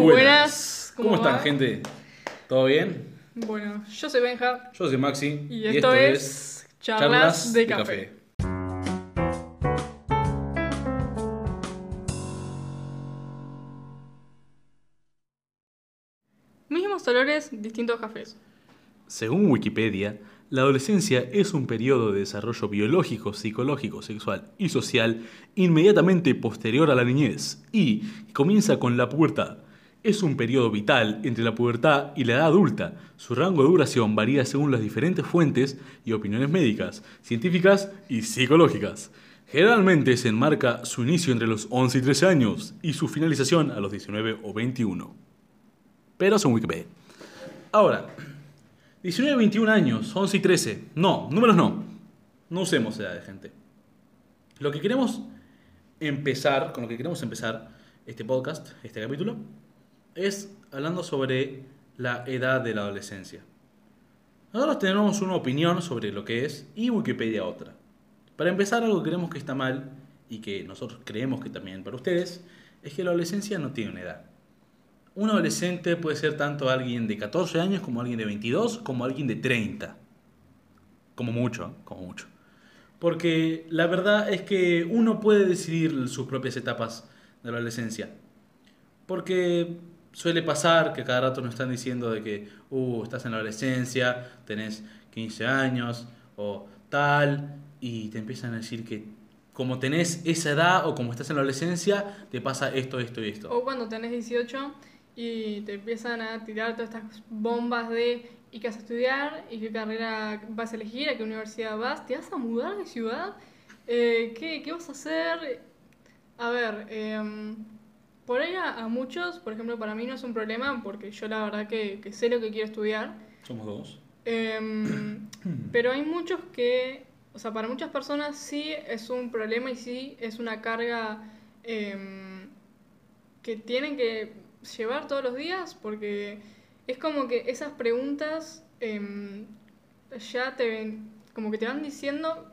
buenas. ¿Cómo, ¿Cómo están, gente? ¿Todo bien? Bueno, yo soy Benja Yo soy Maxi. y, esto, es Charlas, de, café. Mismos olores, distintos cafés. Según Wikipedia, la adolescencia es un periodo de desarrollo biológico, psicológico, sexual y social inmediatamente posterior a la niñez y comienza con la pubertad. Es un periodo vital entre la pubertad y la edad adulta. Su rango de duración varía según las diferentes fuentes y opiniones médicas, científicas y psicológicas. Generalmente se enmarca su inicio entre los 11 y 13 años y su finalización a los 19 o 21. Pero según Wikipedia. Ahora, 19, 21 años, 11 y 13. No, números no. No usemos edades, gente. Lo que queremos empezar, con lo que queremos empezar este podcast, este capítulo, es hablando sobre la edad de la adolescencia. Nosotros tenemos una opinión sobre lo que es y Wikipedia otra. Para empezar, algo que creemos que está mal y que nosotros creemos que también para ustedes es que la adolescencia no tiene una edad. Un adolescente puede ser tanto alguien de 14 años como alguien de 22 como alguien de 30. Como mucho, ¿eh? como mucho. Porque la verdad es que uno puede decidir sus propias etapas de la adolescencia. Porque suele pasar que cada rato nos están diciendo de que, uh, estás en la adolescencia, tenés 15 años o tal, y te empiezan a decir que como tenés esa edad o como estás en la adolescencia, te pasa esto, esto y esto. O cuando tenés 18 y te empiezan a tirar todas estas bombas de ¿y qué vas a estudiar? ¿y qué carrera vas a elegir? ¿a qué universidad vas? ¿te vas a mudar de ciudad? Eh, ¿qué, qué vas a hacer? A ver, em, por ahí a, a muchos, por ejemplo, para mí no es un problema porque yo la verdad que, que sé lo que quiero estudiar. Somos dos. Em, pero hay muchos que, o sea, para muchas personas sí es un problema y sí es una carga em, que tienen que llevar todos los días porque es como que esas preguntas em, ya te ven, como que te van diciendo,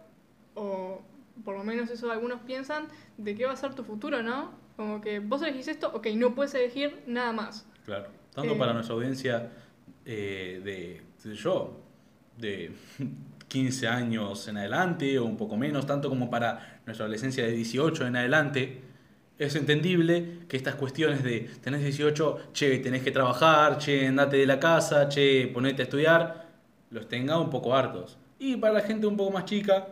o por lo menos eso algunos piensan, de qué va a ser tu futuro, ¿no? Como que vos elegís esto, ok, no puedes elegir nada más. Claro. Tanto Eh, para nuestra audiencia eh, de, de yo, de 15 años en adelante o un poco menos, tanto como para nuestra adolescencia de 18 en adelante, es entendible que estas cuestiones de tenés 18, che, tenés que trabajar, che, andate de la casa, che, ponete a estudiar, los tenga un poco hartos. Y para la gente un poco más chica,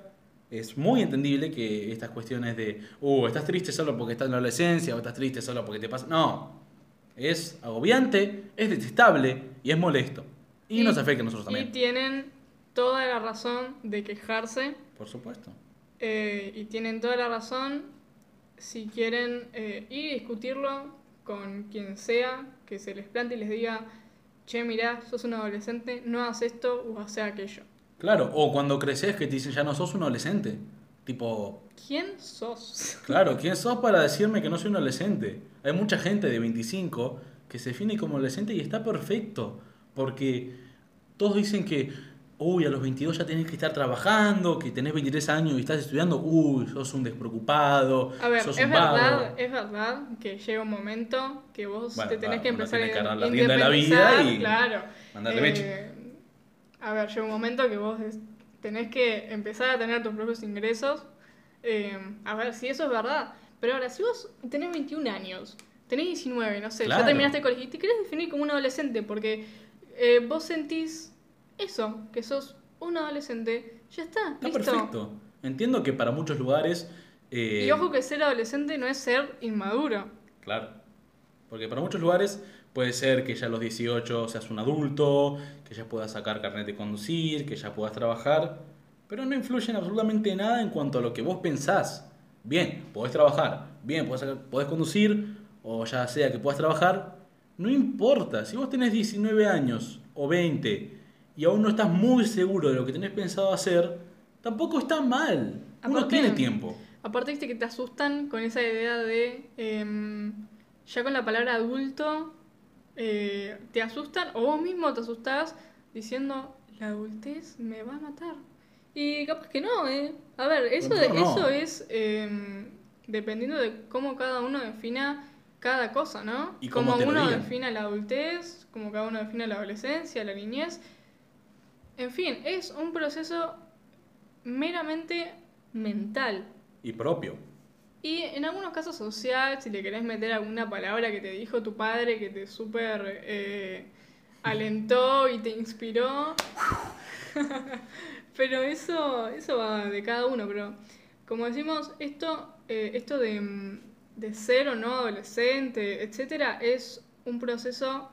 es muy entendible que estas cuestiones de, uh, estás triste solo porque estás en la adolescencia o estás triste solo porque te pasa. No, es agobiante, es detestable y es molesto. Y, nos afecta a nosotros Y también. tienen toda la razón de quejarse Por supuesto. eh, y tienen toda la razón si quieren eh, ir y discutirlo con quien sea que se les plante y les diga, che, mirá, sos un adolescente, no hagas esto o hace aquello. Claro, o cuando creces que te dicen ya no sos un adolescente. Tipo, ¿Quién sos? claro, ¿quién sos para decirme que no soy un adolescente? Hay mucha gente de 25 que se define como adolescente y está perfecto. Porque todos dicen que, uy, a los 22 ya tenés que estar trabajando, que tenés 23 años y estás estudiando, uy, sos un despreocupado, A ver, sos es un vago. verdad, es verdad que llega un momento que vos Bueno, te tenés que empezar tiene que a la rienda de la vida y claro. mandarle Eh. A ver, llega un momento que vos tenés que empezar a tener tus propios ingresos. Eh, a ver, si eso es verdad. Pero ahora, si vos tenés 21 años, tenés 19, no sé, Claro. ya terminaste el colegio y te querés definir como un adolescente porque eh, vos sentís eso, que sos un adolescente, ya está, Está listo. perfecto. Entiendo que para muchos lugares... eh, Y ojo que ser adolescente no es ser inmaduro. Claro. Porque para muchos lugares puede ser que ya a los 18 seas un adulto, que ya puedas sacar carnet de conducir, que ya puedas trabajar, pero no influyen absolutamente nada en cuanto a lo que vos pensás. Bien, podés trabajar, bien, podés, podés conducir, o ya sea que puedas trabajar, no importa. Si vos tenés 19 años o 20 y aún no estás muy seguro de lo que tenés pensado hacer, tampoco está mal. Uno Aparte- tiene tiempo. Aparte, viste que te asustan con esa idea de. em, ya con la palabra adulto, eh, te asustan, o vos mismo te asustás diciendo, la adultez me va a matar. Y capaz que no, ¿eh? A ver, eso, no. eso es em, dependiendo de cómo cada uno defina cada cosa, ¿no? Y cómo como uno define la adultez, como cada uno define la adolescencia, la niñez. En fin, es un proceso meramente mental. Y propio. Y en algunos casos social, si le querés meter alguna palabra que te dijo tu padre que te súper eh, alentó y te inspiró. pero eso, eso va de cada uno. Pero como decimos, esto, eh, esto de, de ser o no adolescente, etcétera, es un proceso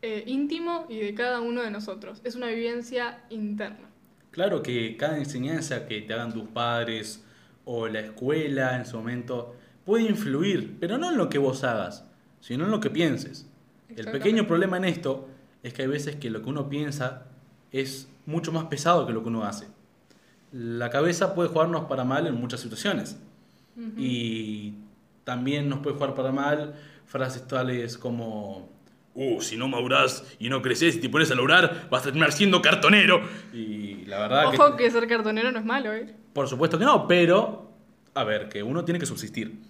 eh, íntimo y de cada uno de nosotros. Es una vivencia interna. Claro que cada enseñanza que te hagan tus padres o la escuela en su momento puede influir, pero no en lo que vos hagas, sino en lo que pienses. El pequeño problema en esto es que hay veces que lo que uno piensa es mucho más pesado que lo que uno hace. La cabeza puede jugarnos para mal en muchas situaciones. Y también nos puede jugar para mal frases tales como, uh, si no madurás y no creces y te pones a lograr, vas a terminar siendo cartonero. Y la verdad Ojo que ser cartonero no es malo, ¿eh? Por supuesto que no, pero a ver, que uno tiene que subsistir.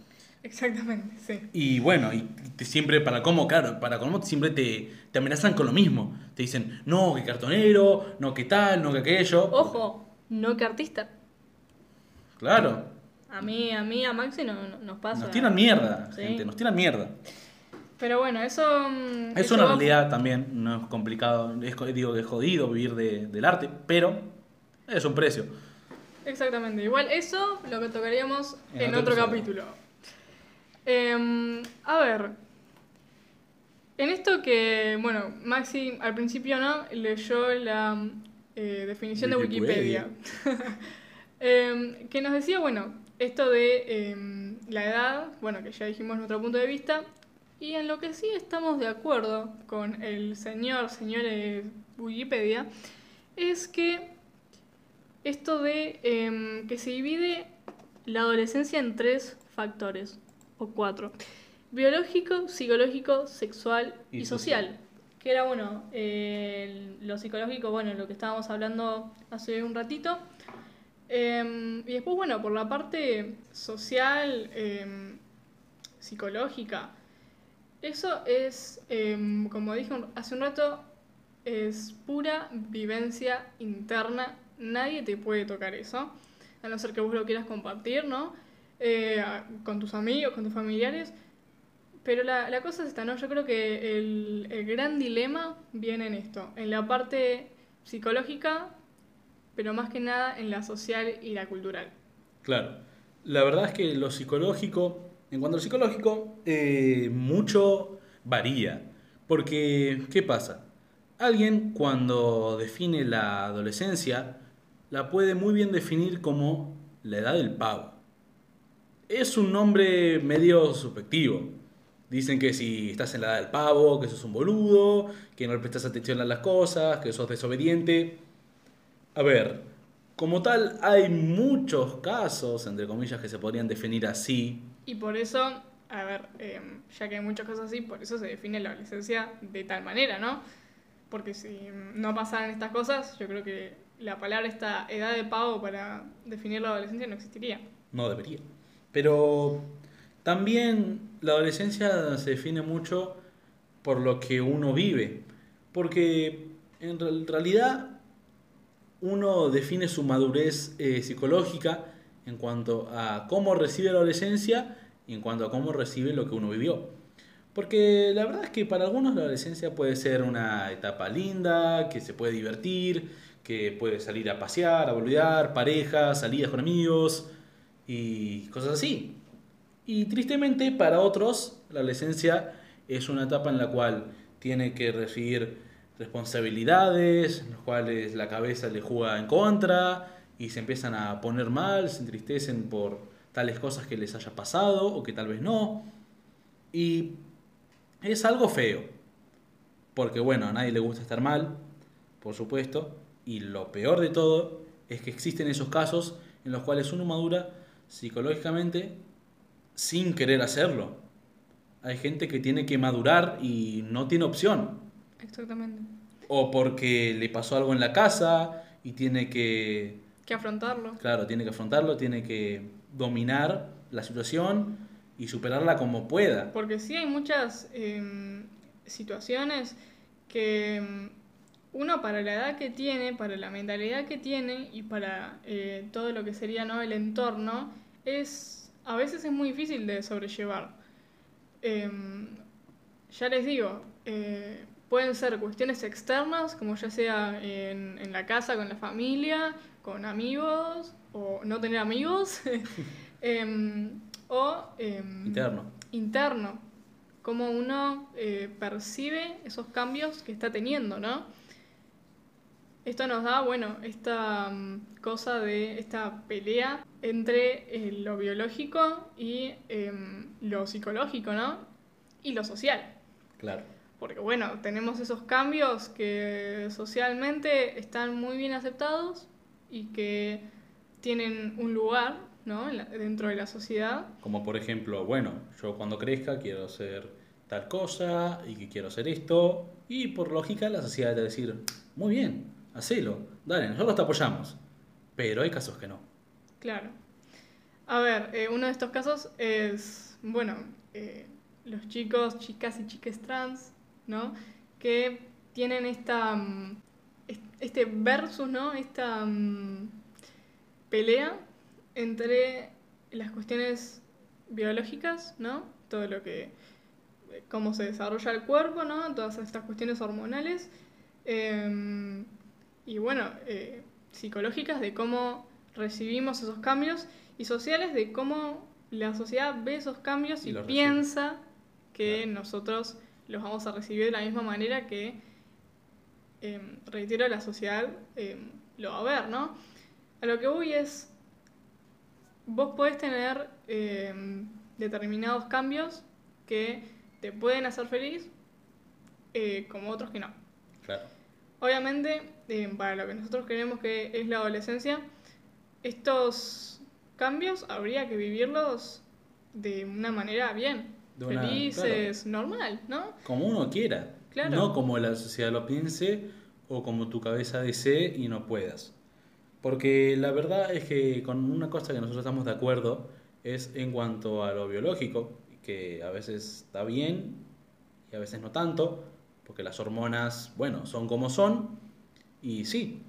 Exactamente, sí. Y bueno, y te- siempre para cómo, claro, para cómo siempre te, te amenazan con lo mismo. Te dicen, no, que cartonero, no, que tal, no, que aquello. Ojo, no que artista. Claro, A mí, a mí, a Maxi no, no- nos pasa. nos tiran mierda, Sí. gente, nos tiran mierda. Pero bueno, eso. mm, Es eso una va- realidad también, no es complicado, es, digo que es jodido vivir de- del arte, pero es un precio. Exactamente. Igual eso lo que tocaríamos En en, otro otro capítulo. Em, a ver. En esto que, bueno, Maxi al principio no leyó la eh, definición de Wikipedia. Wikipedia. Em, que nos decía, bueno, esto de em, la edad, bueno, que ya dijimos nuestro punto de vista, y en lo que sí estamos de acuerdo con el señor, señores Wikipedia, es que esto de em, que se divide la adolescencia en tres factores, o cuatro. Biológico, psicológico, sexual y, Y social. social. Que era, bueno, eh, lo psicológico, bueno, lo que estábamos hablando hace un ratito. Em, y después, bueno, por la parte social, em, psicológica, eso es, como dije hace un rato, es pura vivencia interna. Nadie te puede tocar eso, a no ser que vos lo quieras compartir, ¿no? Eh, con tus amigos, con tus familiares. Pero la, la cosa es esta, ¿no? Yo creo que el, el gran dilema viene en esto, en la parte psicológica, pero más que nada en la social y la cultural. Claro. La verdad es que lo psicológico, en cuanto al psicológico, eh, mucho varía. Porque, ¿qué pasa? Alguien cuando define la adolescencia, la puede muy bien definir como la edad del pavo. Es un nombre medio subjetivo. Dicen que si estás en la edad del pavo, que sos un boludo, que no le prestas atención a las cosas, que sos desobediente. A ver, como tal, hay muchos casos, entre comillas, que se podrían definir así. Y por eso, a ver, eh, ya que hay muchas cosas así, por eso se define la adolescencia de tal manera, ¿no? Porque si no pasaran estas cosas, yo creo que la palabra esta edad de pavo para definir la adolescencia no existiría. No debería. Pero también la adolescencia se define mucho por lo que uno vive. Porque en real- realidad uno define su madurez eh, psicológica en cuanto a cómo recibe la adolescencia y en cuanto a cómo recibe lo que uno vivió. Porque la verdad es que para algunos la adolescencia puede ser una etapa linda, que se puede divertir, que puede salir a pasear, a boludear, parejas, salidas con amigos y cosas así. Y tristemente para otros la adolescencia es una etapa en la cual tiene que recibir responsabilidades, en las cuales la cabeza le juega en contra y se empiezan a poner mal, se entristecen por tales cosas que les haya pasado o que tal vez no. Y es algo feo, porque bueno, a nadie le gusta estar mal, por supuesto, y lo peor de todo es que existen esos casos en los cuales uno madura psicológicamente sin querer hacerlo. Hay gente que tiene que madurar y no tiene opción. Exactamente. O porque le pasó algo en la casa y tiene que, Que afrontarlo. claro, tiene que afrontarlo, tiene que dominar la situación y superarla como pueda. Porque sí hay muchas em, situaciones que em, uno para la edad que tiene, para la mentalidad que tiene y para eh, todo lo que sería ¿no? el entorno, es a veces es muy difícil de sobrellevar. Em, ya les digo, eh, pueden ser cuestiones externas, como ya sea en, en la casa, con la familia, con amigos, o no tener amigos, em, o em, Interno. interno, cómo uno eh, percibe esos cambios que está teniendo, ¿no? Esto nos da, bueno, esta mm, cosa de esta pelea entre eh, lo biológico y em, lo psicológico, ¿no? Y lo social. Claro. Porque bueno, tenemos esos cambios que socialmente están muy bien aceptados y que tienen un lugar ¿no? Dentro de la sociedad. Como por ejemplo, bueno, yo cuando crezca quiero ser tal cosa y que quiero hacer esto. Y por lógica la sociedad te va a decir, muy bien, hacelo, dale, nosotros te apoyamos. Pero hay casos que no. Claro. A ver, eh, uno de estos casos es, bueno, eh, los chicos, chicas y chiques trans, ¿no? Que tienen esta, mm, est- este versus, ¿no? Esta mm, pelea entre las cuestiones biológicas, ¿no? Todo lo que, eh, cómo se desarrolla el cuerpo, ¿no? Todas estas cuestiones hormonales. em, y bueno, eh, psicológicas de cómo recibimos esos cambios y sociales de cómo la sociedad ve esos cambios Y y, los recibe. piensa que Claro. nosotros los vamos a recibir de la misma manera que, em, reitero, la sociedad em, lo va a ver, ¿no? A lo que voy es, vos podés tener em, determinados cambios que te pueden hacer feliz, eh, como otros que no. Claro. Obviamente, eh, para lo que nosotros creemos que es la adolescencia, estos cambios habría que vivirlos de una manera bien, De una- felices, normal, ¿no? Como uno quiera. Claro. No como la sociedad lo piense o como tu cabeza desee y no puedas. Porque la verdad es que con una cosa que nosotros estamos de acuerdo es en cuanto a lo biológico, que a veces está bien y a veces no tanto, porque las hormonas, bueno, son como son. Y sí,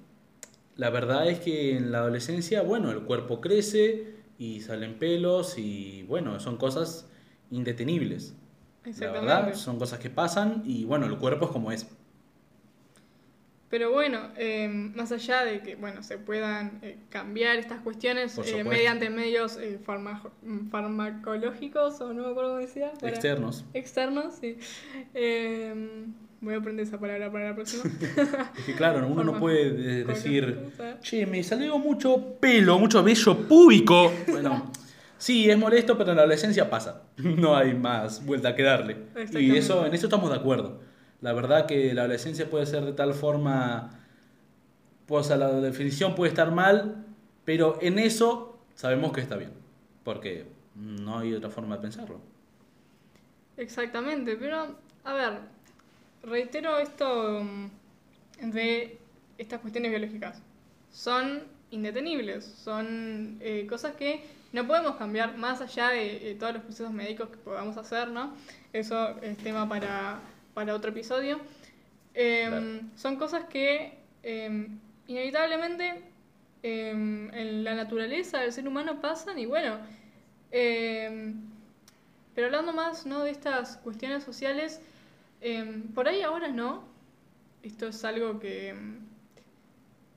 la verdad es que en la adolescencia, bueno, el cuerpo crece y salen pelos y bueno, son cosas indetenibles. La Exactamente. verdad, son cosas que pasan y bueno, el cuerpo es como es. Pero bueno, eh, más allá de que bueno se puedan eh, cambiar estas cuestiones eh, mediante medios eh, farmaco- farmacológicos o no me acuerdo cómo decía. para- Externos. Externos, sí. Eh, voy a aprender esa palabra para la próxima. Es que claro, uno no puede de- decir, che, me salió mucho pelo, mucho vello púbico. Bueno, sí, es molesto, pero en la adolescencia pasa. No hay más vuelta que darle. Y eso, en eso estamos de acuerdo. La verdad que la adolescencia puede ser de tal forma, pues a la definición puede estar mal, pero en eso sabemos que está bien. Porque no hay otra forma de pensarlo. Exactamente, pero a ver, reitero esto mm, de estas cuestiones biológicas. Son indetenibles, son eh, cosas que no podemos cambiar más allá de eh, todos los procesos médicos que podamos hacer, ¿no? Eso es tema para, para otro episodio. Em, Claro. Son cosas que em, inevitablemente em, en la naturaleza del ser humano pasan y bueno, pero hablando más ¿no? de estas cuestiones sociales, por ahí ahora no. Esto es algo que,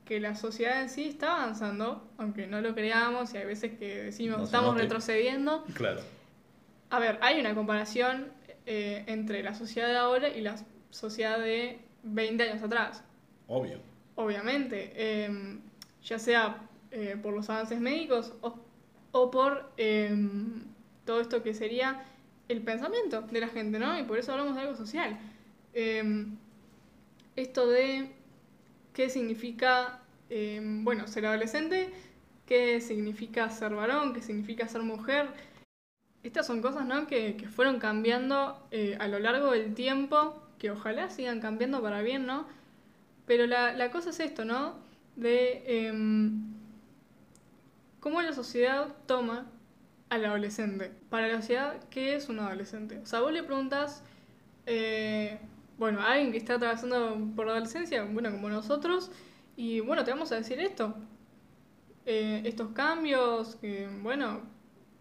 que la sociedad en sí está avanzando, aunque no lo creamos y hay veces que decimos No estamos note. retrocediendo. Claro. A ver, hay una comparación eh, entre la sociedad de ahora y la sociedad de 20 años atrás. Obvio. Obviamente, em, ya sea eh, por los avances médicos o, o por em, todo esto que sería el pensamiento de la gente, ¿no? Y por eso hablamos de algo social. Em, esto de qué significa, bueno, ser adolescente, qué significa ser varón, qué significa ser mujer. Estas son cosas, ¿no? Que, que fueron cambiando eh, a lo largo del tiempo, que ojalá sigan cambiando para bien, ¿no? Pero la, la cosa es esto, ¿no? De em, cómo la sociedad toma al adolescente. Para la sociedad, ¿qué es un adolescente? O sea, vos le preguntas, eh, bueno, a alguien que está atravesando por la adolescencia, bueno, como nosotros, y bueno, te vamos a decir esto. Eh, estos cambios, bueno,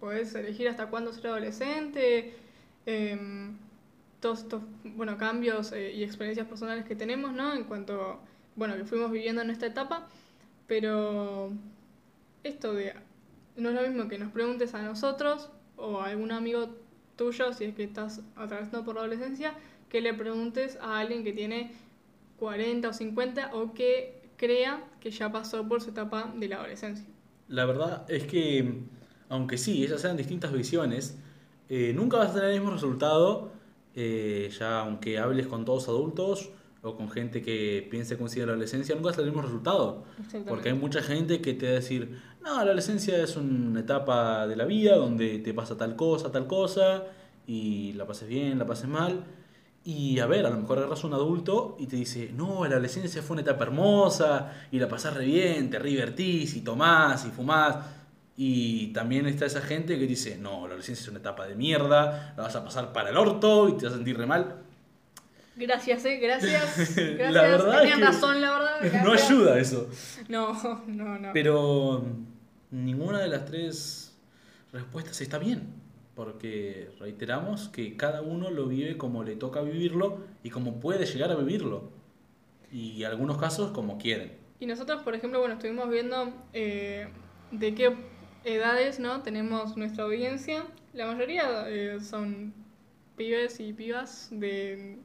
podés elegir hasta cuándo ser adolescente, em, todos estos bueno, cambios eh, y experiencias personales que tenemos, ¿no? En cuanto, bueno, que fuimos viviendo en esta etapa, pero esto de, no es lo mismo que nos preguntes a nosotros o a algún amigo tuyo, si es que estás atravesando por la adolescencia, que le preguntes a alguien que tiene 40 o 50 o que crea que ya pasó por su etapa de la adolescencia. La verdad es que, aunque sí, esas sean distintas visiones, eh, nunca vas a tener el mismo resultado eh, ya aunque hables con todos adultos o con gente que piense que sigue la adolescencia, nunca es el mismo resultado. Porque hay mucha gente que te va a decir, no, la adolescencia es una etapa de la vida donde te pasa tal cosa, tal cosa, y la pases bien, la pases mal. Y a ver, a lo mejor agarras un adulto y te dice, no, la adolescencia fue una etapa hermosa, y la pasás re bien, te divertís, y tomás, y fumás. Y también está esa gente que dice, no, la adolescencia es una etapa de mierda, la vas a pasar para el orto y te vas a sentir re mal. Gracias, eh, gracias. gracias. La verdad Tenían razón, la verdad. No ayuda eso. No, no, no. Pero ninguna de las tres respuestas está bien, porque reiteramos que cada uno lo vive como le toca vivirlo y como puede llegar a vivirlo. Y en algunos casos como quieren. Y nosotros, por ejemplo, bueno, estuvimos viendo eh, de qué edades, ¿no? Tenemos nuestra audiencia. La mayoría eh, son pibes y pibas de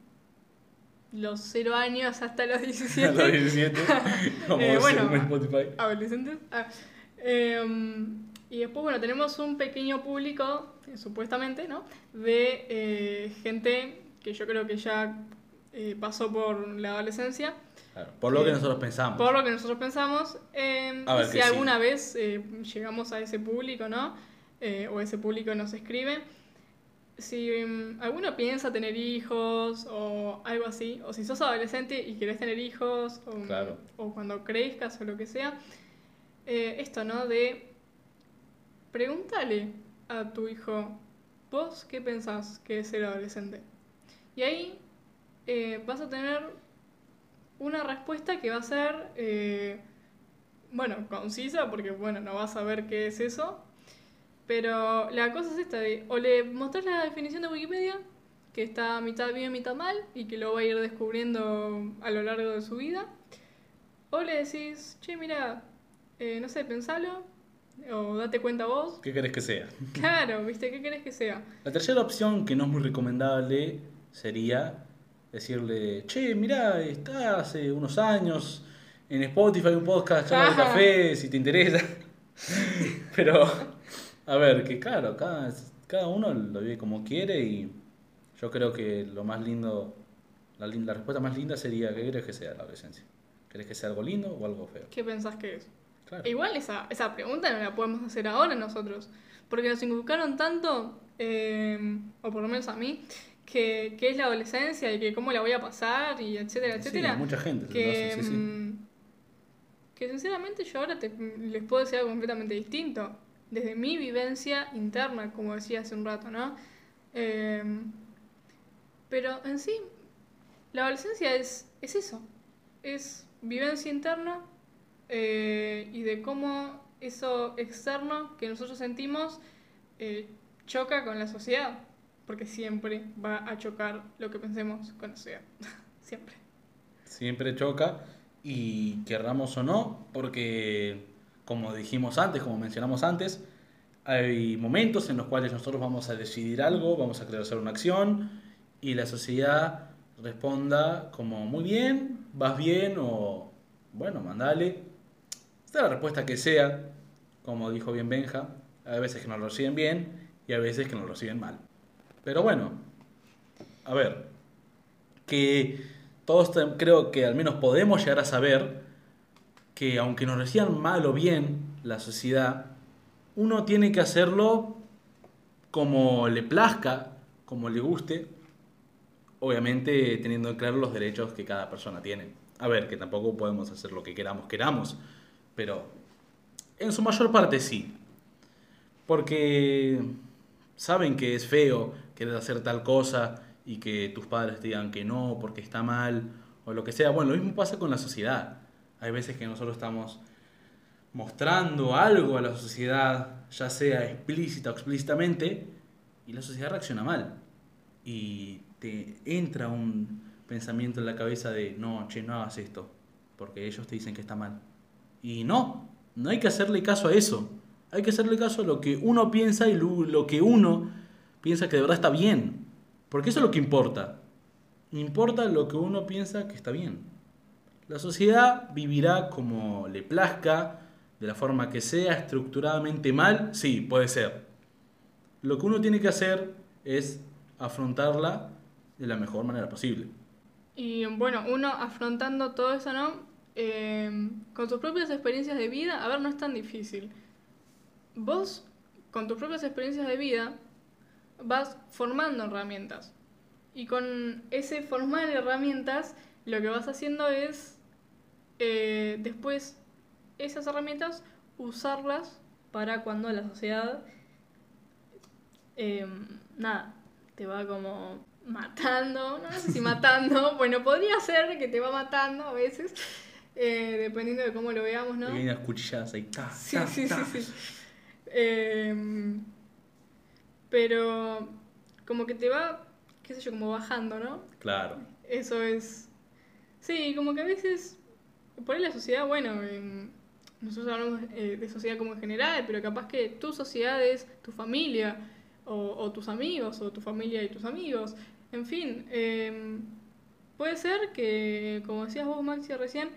los 0 años hasta los 17. Hasta los 17, como eh, bueno, Spotify. Adolescentes. Ah, em, y después, bueno, tenemos un pequeño público, eh, supuestamente, ¿no? De eh, gente que yo creo que ya pasó por la adolescencia por lo que nosotros pensamos. Por lo que nosotros pensamos. Eh, si alguna vez eh, llegamos a ese público, ¿no? Eh, o ese público nos escribe. Si um, alguno piensa tener hijos o algo así, o si sos adolescente y querés tener hijos, o, o cuando crezcas o lo que sea, esto, ¿no? De pregúntale a tu hijo, ¿vos qué pensás que es ser adolescente? Y ahí vas a tener una respuesta que va a ser, eh, bueno, concisa, porque bueno, no vas a ver qué es eso, pero la cosa es esta, de, o le mostrás la definición de Wikipedia, que está mitad bien, mitad mal, y que lo va a ir descubriendo a lo largo de su vida, o le decís, che, mira, eh, no sé, pensalo, o date cuenta vos. ¿Qué querés que sea? Claro, ¿viste? ¿Qué querés que sea? La tercera opción, que no es muy recomendable, sería decirle, che, mirá, está hace unos años en Spotify un podcast llamado Café, si te interesa. Pero, a ver, que claro, cada, cada uno lo vive como quiere y yo creo que lo más lindo, la, la respuesta más linda sería, ¿qué crees que sea la adolescencia? ¿Crees que sea algo lindo o algo feo? ¿Qué pensás que es? Igual esa, esa pregunta no la podemos hacer ahora nosotros, porque nos inculcaron tanto, eh, o por lo menos a mí, que, es la adolescencia y que cómo la voy a pasar y etcétera, etcétera. mucha gente que, mm, que sinceramente yo ahora les puedo decir algo completamente distinto, desde mi vivencia interna, como decía hace un rato, ¿no? Em, pero en sí, la adolescencia es, es eso, es vivencia interna eh, y de cómo eso externo que nosotros sentimos eh, choca con la sociedad porque siempre va a chocar lo que pensemos con sea siempre. Siempre choca y querramos o no, porque como dijimos antes, como mencionamos antes, hay momentos en los cuales nosotros vamos a decidir algo, vamos a querer hacer una acción y la sociedad responda como muy bien, vas bien o bueno, mandale. Esta es la respuesta que sea, como dijo bien Benja, hay veces que nos reciben bien y hay veces que nos reciben mal. Pero bueno, a ver, que todos creo que al menos podemos llegar a saber que aunque nos reciban mal o bien la sociedad, uno tiene que hacerlo como le plazca, como le guste, obviamente teniendo en claro los derechos que cada persona tiene. A ver, que tampoco podemos hacer lo que queramos, queramos, pero en su mayor parte sí. Porque saben que es feo querer hacer tal cosa y que tus padres digan que no porque está mal o lo que sea. Bueno, lo mismo pasa con la sociedad. Hay veces que nosotros estamos mostrando algo a la sociedad, ya sea explícita o explícitamente, y la sociedad reacciona mal. Y te entra un pensamiento en la cabeza de, no, che, no hagas esto, porque ellos te dicen que está mal. Y no, no hay que hacerle caso a eso. Hay que hacerle caso a lo que uno piensa y lo, lo que uno piensa que de verdad está bien. Porque eso es lo que importa. Importa lo que uno piensa que está bien. La sociedad vivirá como le plazca, de la forma que sea, estructuradamente mal, sí, puede ser. Lo que uno tiene que hacer es afrontarla de la mejor manera posible. Y bueno, uno afrontando todo eso, ¿no? Eh, con tus propias experiencias de vida, a ver, no es tan difícil. Vos, con tus propias experiencias de vida, vas formando herramientas. Y con ese formar herramientas, lo que vas haciendo es eh, después esas herramientas usarlas para cuando la sociedad, eh, nada, te va como matando, no, sé si matando, bueno, podría ser que te va matando a veces, eh, dependiendo de cómo lo veamos, ¿no? Pequeñas cuchilladas ahí. Ta, Sí, ta, sí, ta. sí, sí. Em, pero como que te va, qué sé yo, como bajando, ¿no? Claro. Eso es... Sí, como que a veces, por ahí la sociedad, bueno, em, nosotros hablamos eh, de sociedad como en general, pero capaz que tu sociedad es tu familia, o, o tus amigos, o tu familia y tus amigos, en fin. em, puede ser que, como decías vos, Maxi, recién,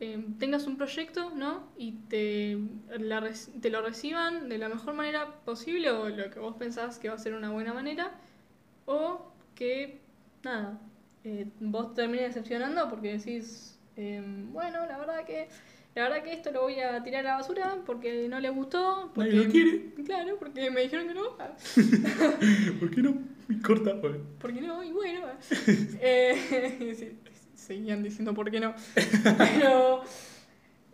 em, tengas un proyecto, ¿no? Y te, la te lo reciban de la mejor manera posible, o lo que vos pensás que va a ser una buena manera, o que, nada, eh, vos termines decepcionando porque decís, em, bueno, la verdad que la verdad que esto lo voy a tirar a la basura porque no les gustó. Porque, Nadie lo quiere. Claro, porque me dijeron que no. ¿Por qué no? Corta. pues. Porque no, y bueno. Eh, sí, seguían diciendo por qué no. Pero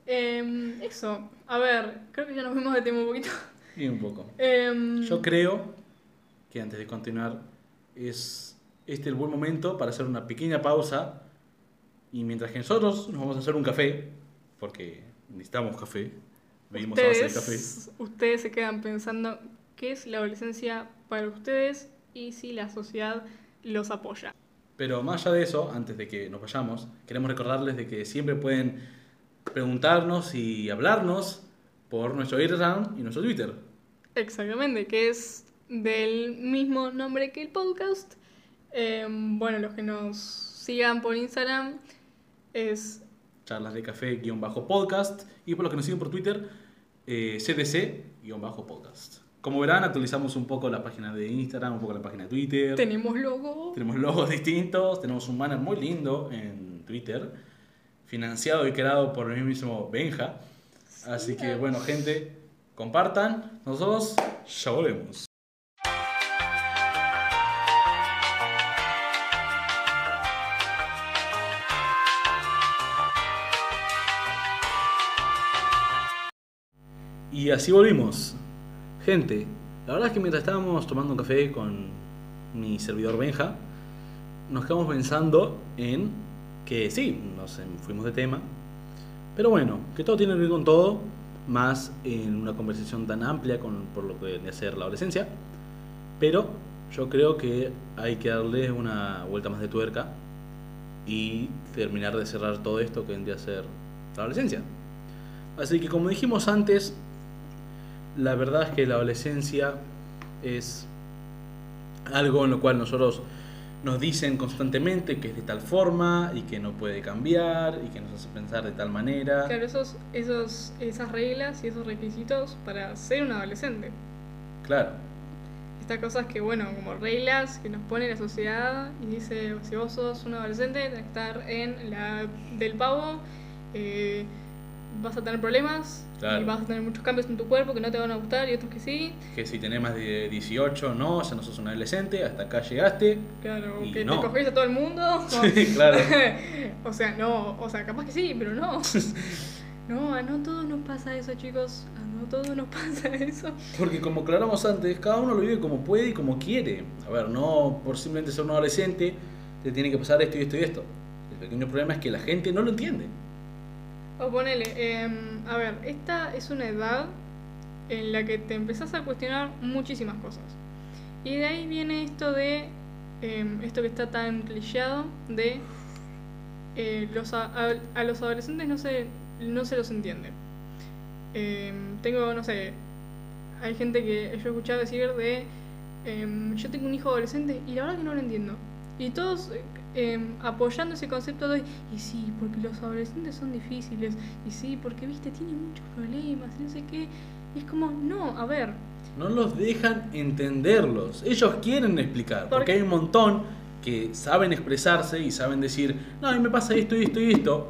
em, eso, a ver, creo que ya nos fuimos de tema un poquito. Y un poco. Em, Yo creo que antes de continuar es este el buen momento para hacer una pequeña pausa y mientras que nosotros nos vamos a hacer un café, porque necesitamos café, vivimos a base de café. ustedes, ustedes se quedan pensando qué es la adolescencia para ustedes y si la sociedad los apoya. Pero más allá de eso, antes de que nos vayamos, queremos recordarles de que siempre pueden preguntarnos y hablarnos por nuestro Instagram y nuestro Twitter. Exactamente, que es del mismo nombre que el podcast. Eh, bueno, los que nos sigan por Instagram es Charlas de café-podcast y por los que nos siguen por Twitter, eh, CDC-podcast. Como verán, actualizamos un poco la página de Instagram, un poco la página de Twitter. tenemos logo. Tenemos logos distintos, tenemos un banner muy lindo en Twitter, financiado y creado por el mismo Benja. Así que bueno, gente, compartan. Nosotros ya volvemos. Y así volvimos. Gente, la verdad es que mientras estábamos tomando un café con mi servidor Benja, nos quedamos pensando en que sí, nos em- fuimos de tema, pero bueno, que todo tiene que ver con todo, más en una conversación tan amplia con, por lo que a ser la adolescencia, pero yo creo que hay que darle una vuelta más de tuerca y terminar de cerrar todo esto que vendría a ser la adolescencia. Así que como dijimos antes, la verdad es que la adolescencia es algo en lo cual nosotros nos dicen constantemente que es de tal forma y que no puede cambiar y que nos hace pensar de tal manera. Claro, esos, esos, esas reglas y esos requisitos para ser un adolescente. Claro, Estas cosas que, bueno, como reglas que nos pone la sociedad y dice, si vos sos un adolescente, tenés que estar en la del pavo, eh, vas a tener problemas Claro. y vas a tener muchos cambios en tu cuerpo que no te van a gustar y otros que sí. que si tenés más de 18, no, ya no sos un adolescente, hasta acá llegaste. Claro, Y que no. te coges a todo el mundo. Sí, claro. o sea, no, o sea, capaz que sí, pero no. No, a no todos nos pasa eso, chicos. A no todos nos pasa eso. Porque como aclaramos antes, cada uno lo vive como puede y como quiere. A ver, no por simplemente ser un adolescente te tiene que pasar esto y esto y esto. El pequeño problema es que la gente no lo entiende. O ponele, em, a ver, esta es una edad en la que te empezás a cuestionar muchísimas cosas. Y de ahí viene esto de, em, esto que está tan clicheado, de eh, los a, a- los adolescentes no se, no se los entiende. Em, tengo, no sé, hay gente que yo he escuchado decir de, yo tengo un hijo adolescente y la verdad que no lo entiendo. Y todos eh, em, apoyando ese concepto de, y sí, porque los adolescentes son difíciles, y sí, porque, viste, tienen muchos problemas, y no sé qué. Y es como, no, a ver, No los dejan entenderlos. Ellos quieren explicar. ¿Por Porque hay un montón que saben expresarse y saben decir, no, a mí me pasa esto y esto y esto.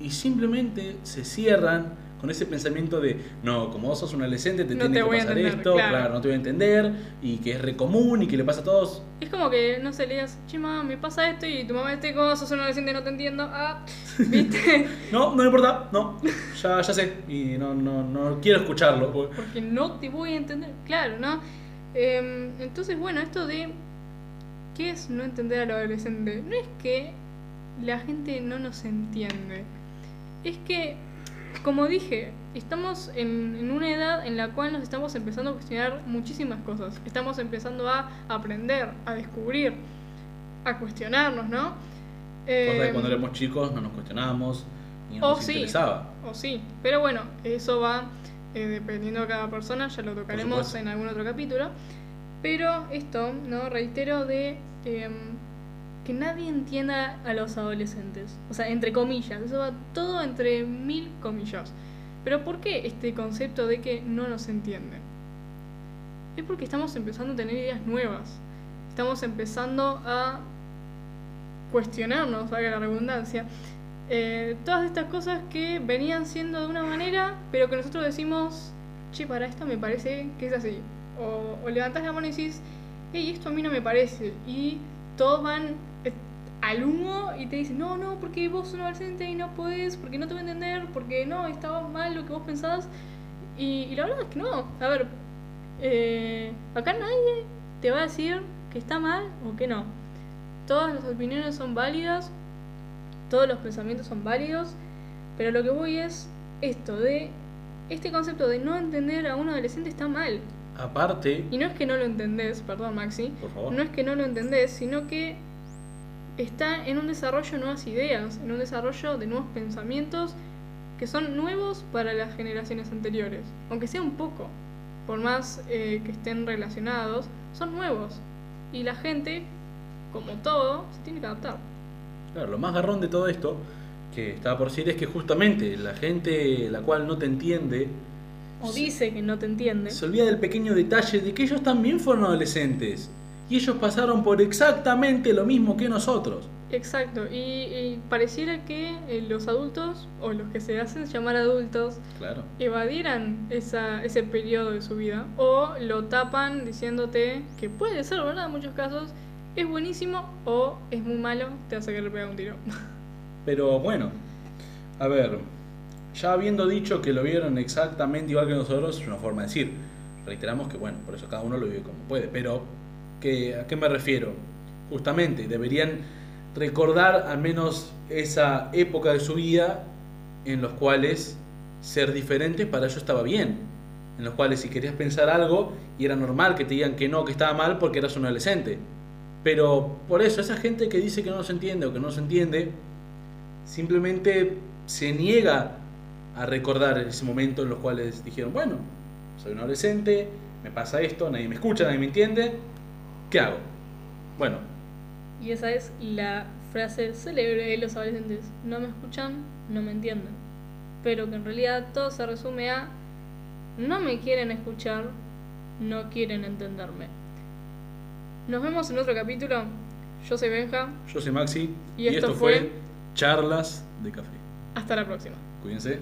Y simplemente se cierran con ese pensamiento de, no, como vos sos un adolescente, te No tiene te que voy a pasar entender, esto, claro. claro. no te voy a entender, y que es re común y que le pasa a todos. es como que, no sé, le digas, che, mamá, me pasa esto, y tu mamá esté como sos un adolescente, no te entiendo, ah, viste, No, no me importa, no, ya, ya sé, y no, no, no quiero escucharlo. porque- porque no te voy a entender, claro, ¿no? Em, entonces, bueno, esto de, ¿qué es no entender al adolescente? No es que la gente no nos entiende, es que, como dije, estamos en, en una edad en la cual nos estamos empezando a cuestionar muchísimas cosas. Estamos empezando a aprender, a descubrir, a cuestionarnos, ¿no? Cosa que Em, cuando éramos chicos no nos cuestionábamos ni nos Oh, sí. interesaba. O sí, pero bueno, eso va eh, dependiendo de cada persona, ya lo tocaremos en algún otro capítulo. Pero esto, ¿no? Reitero de em, que nadie entienda a los adolescentes. O sea, entre comillas, eso va todo entre mil comillas. Pero ¿por qué este concepto de que no nos entienden? Es porque estamos empezando a tener ideas nuevas. Estamos empezando a cuestionarnos, valga la redundancia, eh, todas estas cosas que venían siendo de una manera, pero que nosotros decimos, che, para esto me parece que es así. O, o levantás la mano y decís, hey, esto a mí no me parece. Y todos van eh, al humo y te dicen, no, no, porque vos sos un adolescente y no podés, porque no te voy a entender, porque no, estaba mal lo que vos pensabas. Y, y la verdad es que no. A ver, eh, acá nadie te va a decir que está mal o que no. Todas las opiniones son válidas, todos los pensamientos son válidos, pero lo que voy es esto de este concepto de no entender a un adolescente está mal. Aparte, Y no es que no lo entendés, perdón Maxi, por favor, no es que no lo entendés, sino que está en un desarrollo de nuevas ideas, en un desarrollo de nuevos pensamientos que son nuevos para las generaciones anteriores, aunque sea un poco, por más eh, que estén relacionados, son nuevos. Y la gente, como todo, se tiene que adaptar. claro, lo más garrón de todo esto que estaba por decir es que justamente la gente la cual no te entiende O dice que no te entiende. se olvida del pequeño detalle de que ellos también fueron adolescentes y ellos pasaron por exactamente lo mismo que nosotros. Exacto, y, y pareciera que eh, los adultos, o los que se hacen llamar adultos, Claro. evadieran esa, ese periodo de su vida o lo tapan diciéndote que puede ser verdad en muchos casos, es buenísimo o es muy malo, te vas a querer pegar un tiro. Pero bueno, a ver, ya habiendo dicho que lo vieron exactamente igual que nosotros, es una forma de decir. Reiteramos que bueno, por eso cada uno lo vive como puede. Pero, ¿qué, ¿a qué me refiero? Justamente, deberían recordar al menos esa época de su vida en los cuales ser diferente para ellos estaba bien. En los cuales si querías pensar algo y era normal que te digan que no, que estaba mal porque eras un adolescente. Pero por eso, esa gente que dice que no se entiende o que no se entiende, simplemente se niega a recordar ese momento en los cuales dijeron, bueno, soy un adolescente, me pasa esto, nadie me escucha, nadie me entiende, ¿qué hago? Bueno, Y esa es la frase célebre de los adolescentes, no me escuchan, no me entienden. Pero que en realidad todo se resume a, no me quieren escuchar, no quieren entenderme. Nos vemos en otro capítulo. Yo soy Benja. yo soy Maxi Y esto esto fue Charlas de Café. Hasta la próxima. Cuídense.